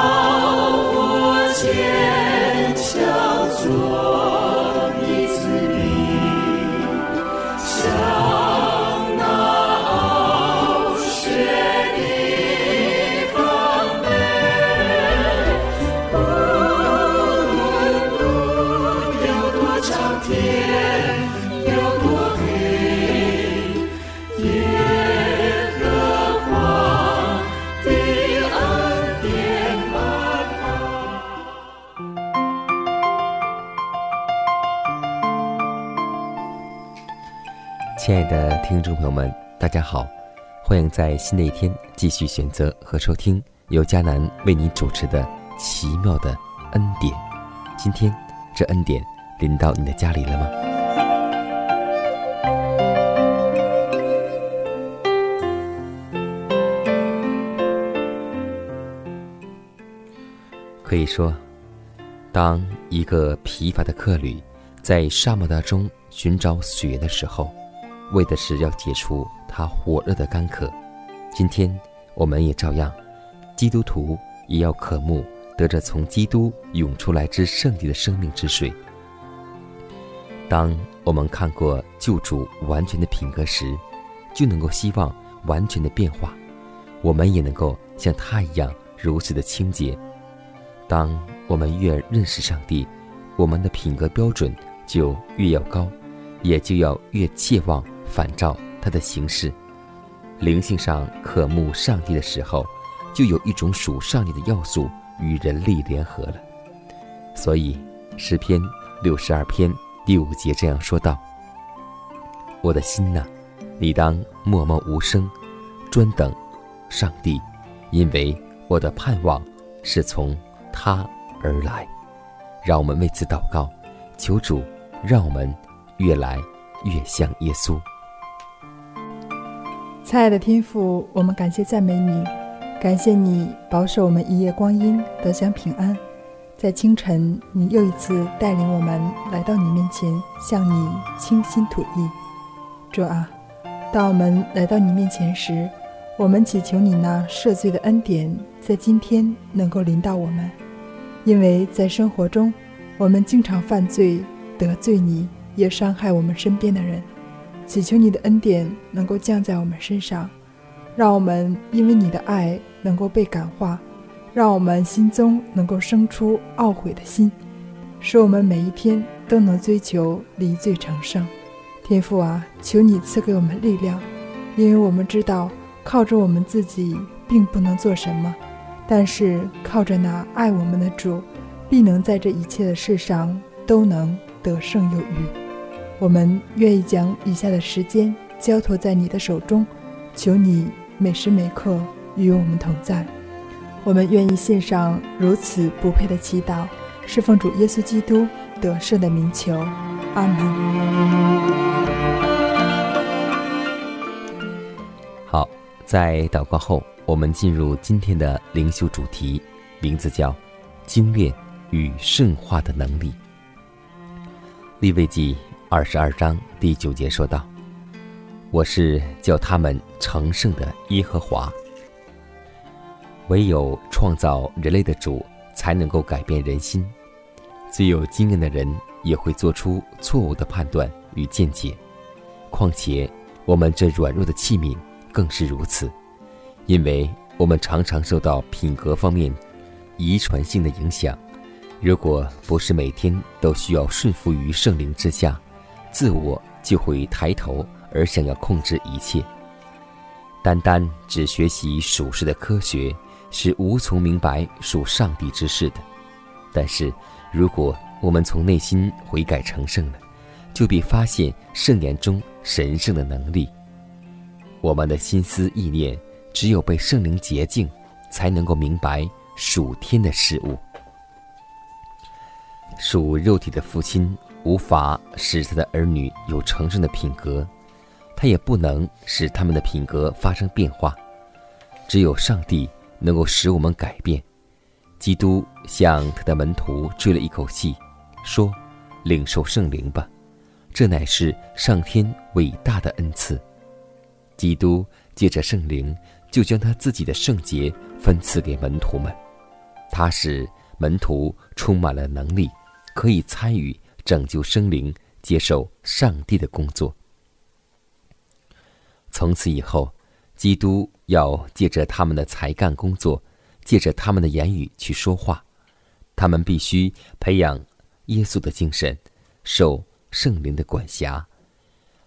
到我前。亲爱的听众朋友们，大家好，欢迎在新的一天继续选择和收听由迦南为你主持的《奇妙的恩典》。今天这恩典临到你的家里了吗？可以说，当一个疲乏的客旅在沙漠当中寻找水源的时候。为的是要解除他火热的干渴，今天我们也照样，基督徒也要渴慕得着从基督涌出来之圣地的生命之水。当我们看过救主完全的品格时，就能够希望完全的变化，我们也能够像他一样如此的清洁。当我们越认识上帝，我们的品格标准就越要高，也就要越切望。反照他的形式，灵性上渴慕上帝的时候，就有一种属上帝的要素与人力联合了。所以诗篇六十二篇第五节这样说道：“我的心呐，你当默默无声，专等上帝，因为我的盼望是从他而来。”让我们为此祷告，求主让我们越来越像耶稣。亲爱的天父，我们感谢赞美你，感谢你保守我们一夜光阴得享平安。在清晨，你又一次带领我们来到你面前，向你倾心吐意。主啊，当我们来到你面前时，我们祈求你那赦罪的恩典在今天能够临到我们，因为在生活中，我们经常犯罪得罪你，也伤害我们身边的人。祈求你的恩典能够降在我们身上，让我们因为你的爱能够被感化，让我们心中能够生出懊悔的心，使我们每一天都能追求离罪成圣。天父啊，求你赐给我们力量，因为我们知道靠着我们自己并不能做什么，但是靠着那爱我们的主，必能在这一切的事上都能得胜有余。我们愿意将以下的时间交托在你的手中，求你每时每刻与我们同在。我们愿意献上如此不配的祈祷，侍奉主耶稣基督得胜的名求。阿门。好，在祷告后，我们进入今天的灵修主题，名字叫“精炼与圣化的能力”。利未记。二十二章第九节说道：“我是叫他们成圣的耶和华。唯有创造人类的主才能够改变人心。最有经验的人也会做出错误的判断与见解。况且我们这软弱的器皿更是如此，因为我们常常受到品格方面遗传性的影响。如果不是每天都需要顺服于圣灵之下。”自我就会抬头，而想要控制一切。单单只学习属世的科学，是无从明白属上帝之事的。但是，如果我们从内心悔改成圣了，就必发现圣言中神圣的能力。我们的心思意念只有被圣灵洁净，才能够明白属天的事物。属肉体的父亲无法使他的儿女有成圣的品格，他也不能使他们的品格发生变化。只有上帝能够使我们改变。基督向他的门徒吹了一口气，说：“领受圣灵吧，这乃是上天伟大的恩赐。”基督借着圣灵，就将他自己的圣洁分赐给门徒们，他使门徒充满了能力，可以参与拯救生灵、接受上帝的工作。从此以后，基督要借着他们的才干工作，借着他们的言语去说话。他们必须培养耶稣的精神，受圣灵的管辖。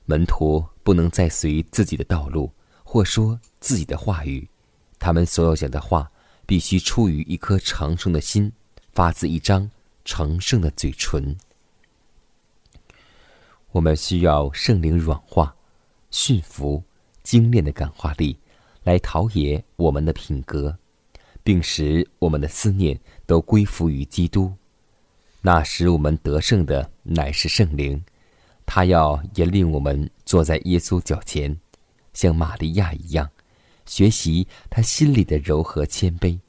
门徒不能再随自己的道路，或说自己的话语。他们所要讲的话，必须出于一颗长生的心，发自一张成圣的嘴唇。我们需要圣灵软化、驯服、精炼的感化力，来陶冶我们的品格，并使我们的思念都归附于基督。那使我们得胜的，乃是圣灵。他要引领我们坐在耶稣脚前，像玛利亚一样，学习他心里的柔和谦卑。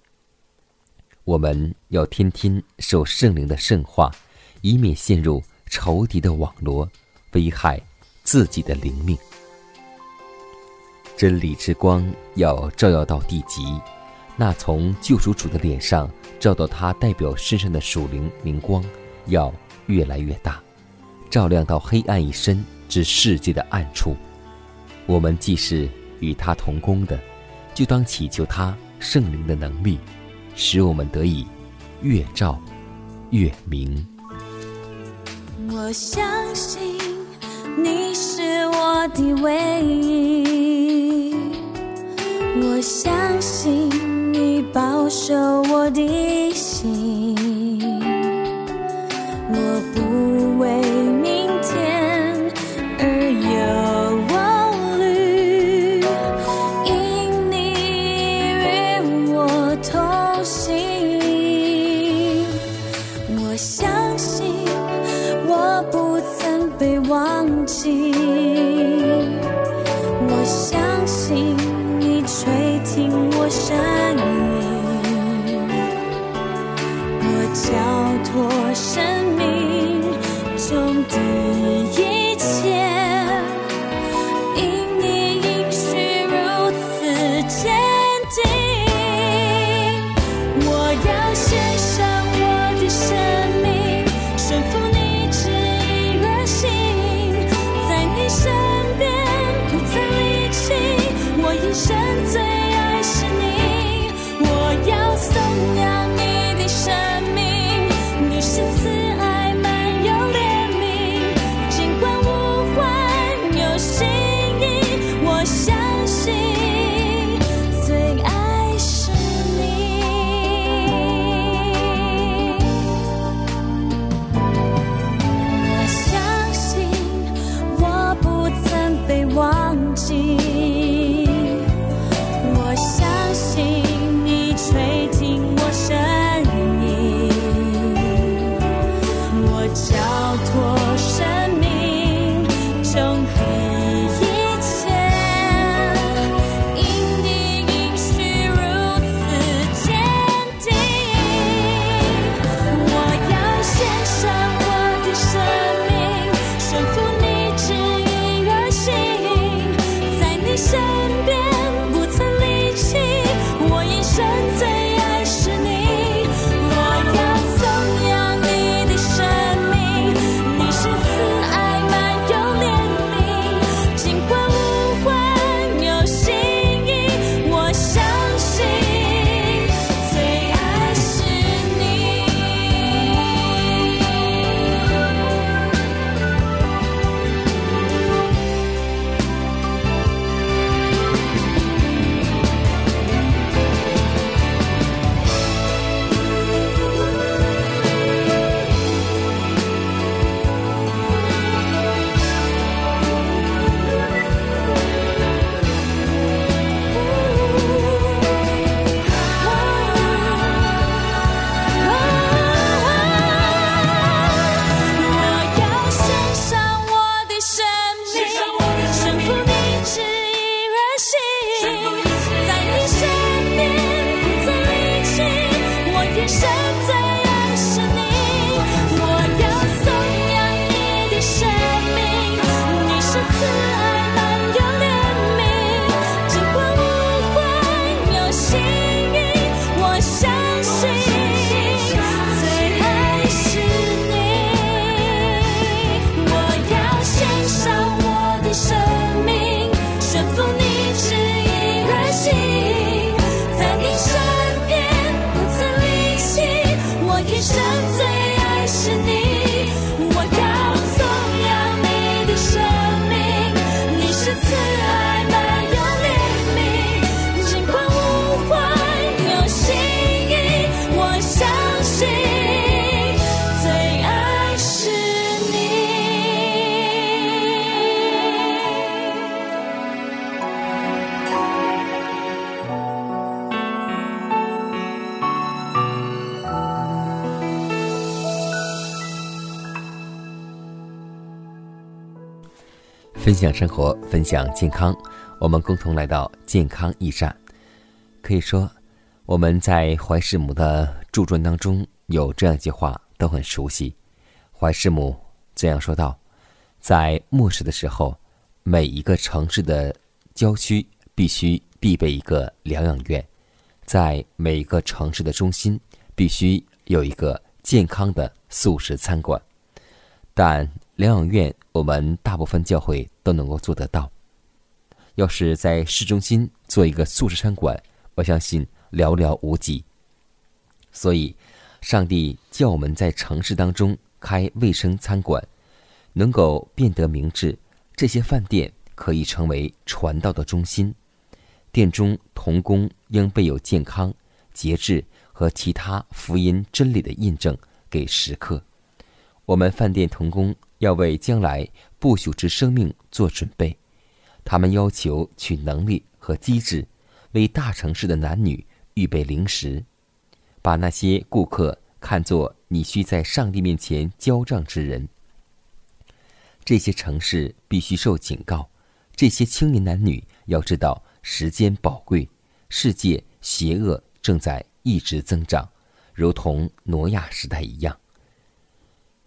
我们要天天受圣灵的圣化，以免陷入仇敌的网罗，危害自己的灵命。真理之光要照耀到地极，那从救赎主的脸上照到他代表身上的属灵灵光，要越来越大。照亮到黑暗一深之世界的暗处，我们既是与他同工的，就当祈求他圣灵的能力，使我们得以越照越明。我相信你是我的唯一，我相信你保守我的心，交托生命终点。分享生活，分享健康，我们共同来到健康驿站。可以说，我们在怀世母的著传当中有这样一句话都很熟悉。怀世母这样说道：“在末世的时候，每一个城市的郊区必须必备一个疗养院，在每一个城市的中心必须有一个健康的素食餐馆。”但疗养院，我们大部分教会都能够做得到。要是在市中心做一个素食餐馆，我相信寥寥无几。所以，上帝叫我们在城市当中开卫生餐馆，能够变得明智。这些饭店可以成为传道的中心，店中童工应备有健康、节制和其他福音真理的印证给食客。我们饭店童工。要为将来不朽之生命做准备，他们要求取能力和机智，为大城市的男女预备零食，把那些顾客看作你需在上帝面前交账之人。这些城市必须受警告，这些青年男女要知道时间宝贵，世界邪恶正在一直增长，如同挪亚时代一样。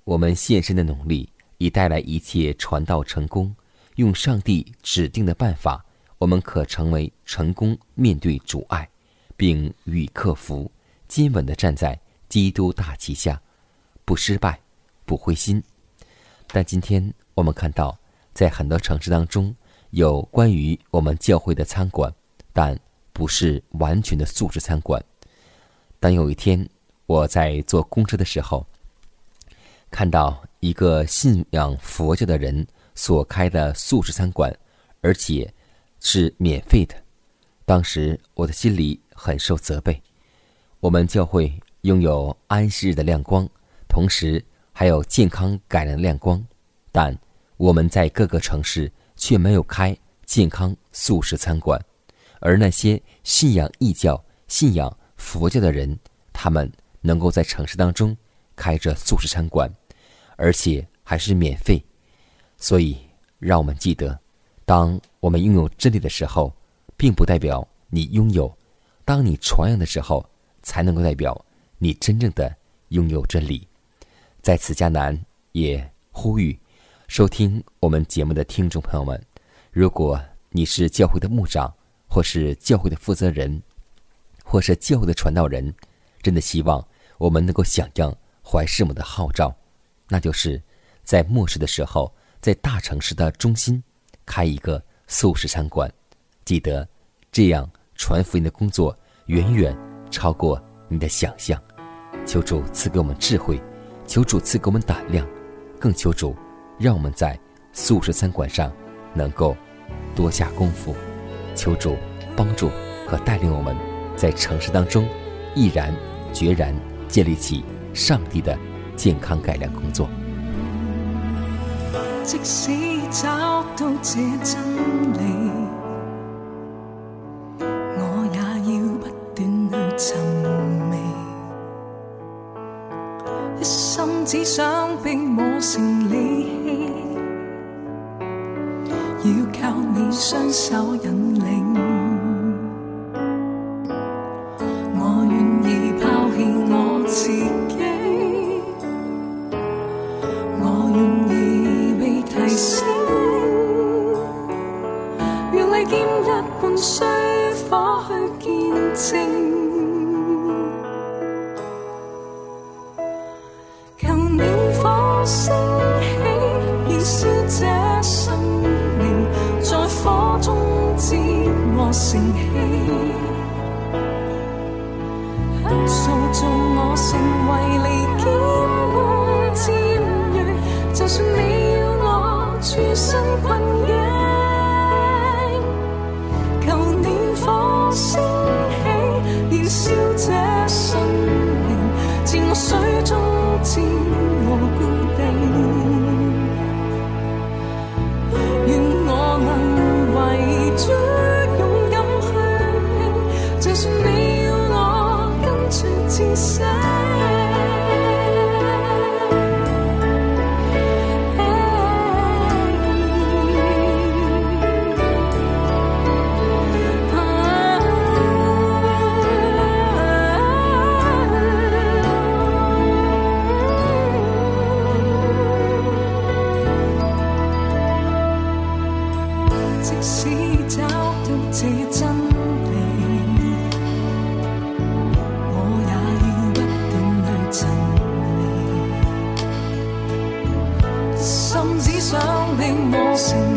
我们献身的努力。以带来一切传道成功，用上帝指定的办法，我们可成为成功面对阻碍，并予以克服，坚稳地站在基督大旗下，不失败，不灰心。但今天我们看到，在很多城市当中，有关于我们教会的餐馆，但不是完全的素质餐馆。当有一天我在坐公车的时候，看到。一个信仰佛教的人所开的素食餐馆，而且是免费的。当时我的心里很受责备。我们教会拥有安息日的亮光，同时还有健康改良的亮光，但我们在各个城市却没有开健康素食餐馆。而那些信仰异教、信仰佛教的人，他们能够在城市当中开着素食餐馆。而且还是免费，所以让我们记得，当我们拥有真理的时候，并不代表你拥有；当你传扬的时候，才能够代表你真正的拥有真理。在此，迦南也呼吁收听我们节目的听众朋友们：如果你是教会的牧长，或是教会的负责人，或是教会的传道人，真的希望我们能够响应怀世母的号召。那就是在末世的时候，在大城市的中心开一个素食餐馆。记得，这样传福音的工作远远超过你的想象。求主赐给我们智慧，求主赐给我们胆量，更求主让我们在素食餐馆上能够多下功夫。求主帮助和带领我们在城市当中毅然决然建立起上帝的。健康改良工作。即使找到这真理，我也要不断去寻觅。一心只想被磨成利器，要靠你双手引领。需火去见证。升起，燃烧这生命，静水中自。被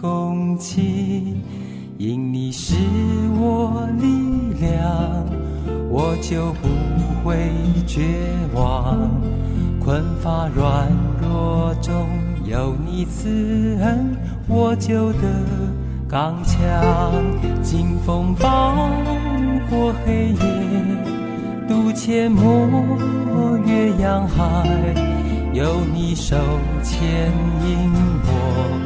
共情，因你是我力量，我就不会绝望。困乏软弱中有你慈恩，我就得刚强。经风暴过黑夜，渡阡陌越洋海，有你手牵引我。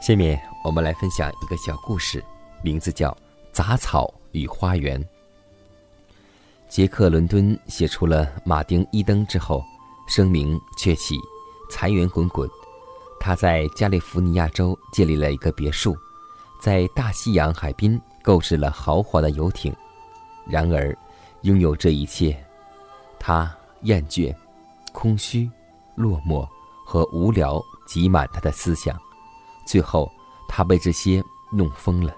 下面。我们来分享一个小故事，名字叫《杂草与花园》。杰克·伦敦写出了《马丁·伊登》之后，声名鹊起，财源滚滚。他在加利福尼亚州建立了一个别墅，在大西洋海滨购置了豪华的游艇。然而，拥有这一切，他厌倦、空虚、落寞和无聊挤满他的思想，最后。他被这些弄疯了。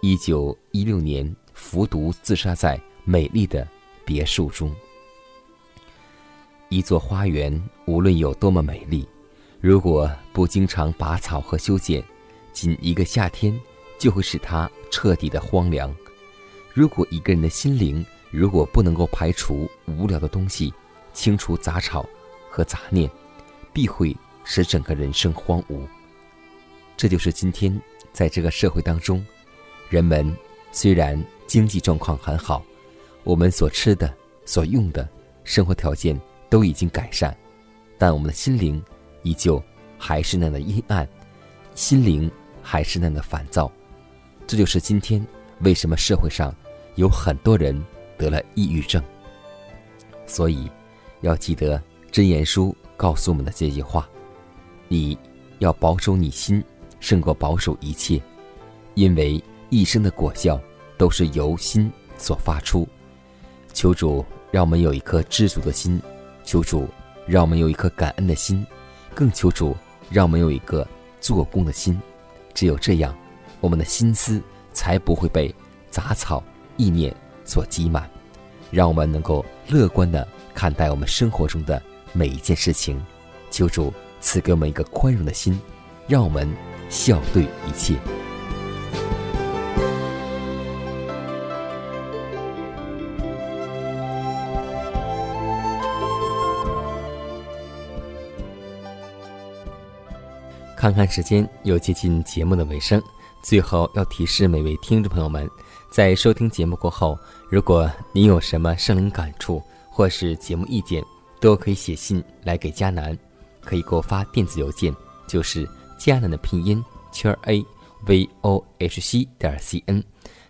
一九一六年，服毒自杀在美丽的别墅中。一座花园，无论有多么美丽，如果不经常拔草和修剪，仅一个夏天就会使它彻底的荒凉。如果一个人的心灵，如果不能够排除无聊的东西，清除杂草和杂念，必会使整个人生荒芜。这就是今天在这个社会当中，人们虽然经济状况很好，我们所吃的、所用的生活条件都已经改善，但我们的心灵依旧还是那样的阴暗，心灵还是那样的烦躁。这就是今天为什么社会上有很多人得了抑郁症。所以，要记得真言书告诉我们的这句话：你要保守你心。胜过保守一切，因为一生的果效都是由心所发出。求主让我们有一颗知足的心，求主让我们有一颗感恩的心，更求主让我们有一个做工的心。只有这样，我们的心思才不会被杂草意念所挤满，让我们能够乐观的看待我们生活中的每一件事情。求主赐给我们一个宽容的心，让我们。笑对一切。看看时间，又接近节目的尾声。最后要提示每位听众朋友们，在收听节目过后，如果您有什么生灵感触或是节目意见，都可以写信来给迦南，可以给我发电子邮件，就是。迦南的拼音圈 a v o h c 点 c n，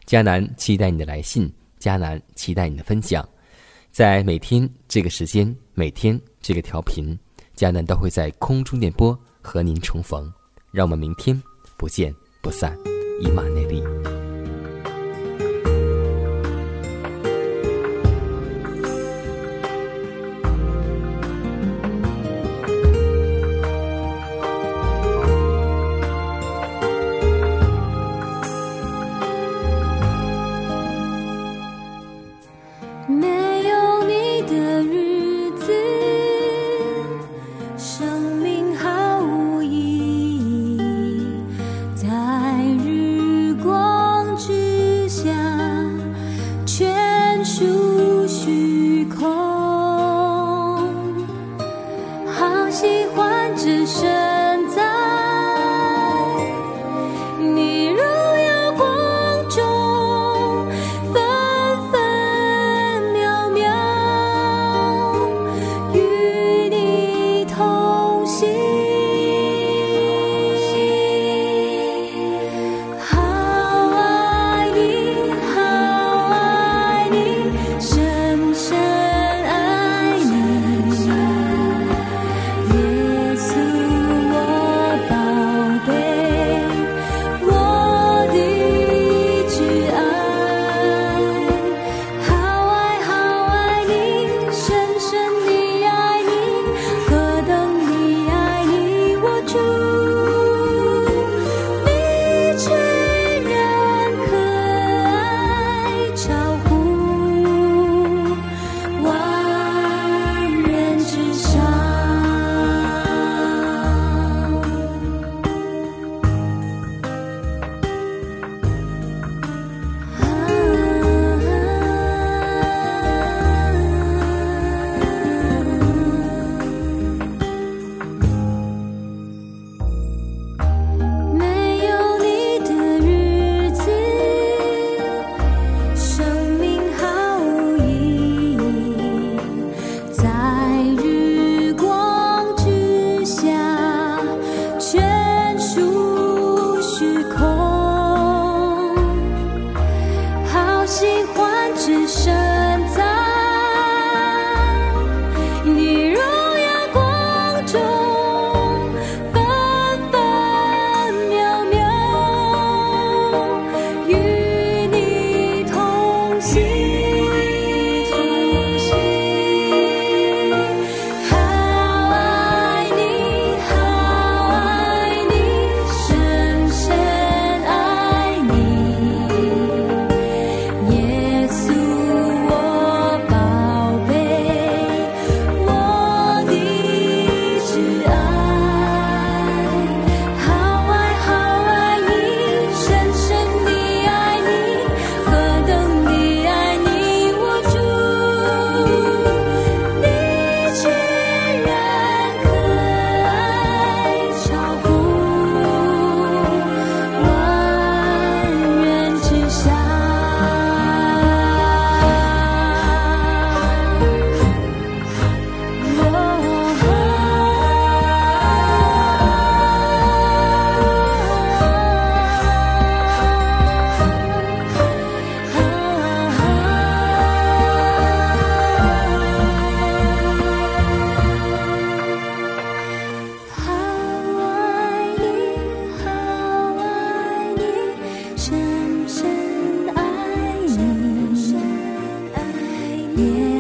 迦南期待你的来信，迦南期待你的分享，在每天这个时间，每天这个调频，迦南都会在空中电波和您重逢，让我们明天不见不散，以马内利。Yeah.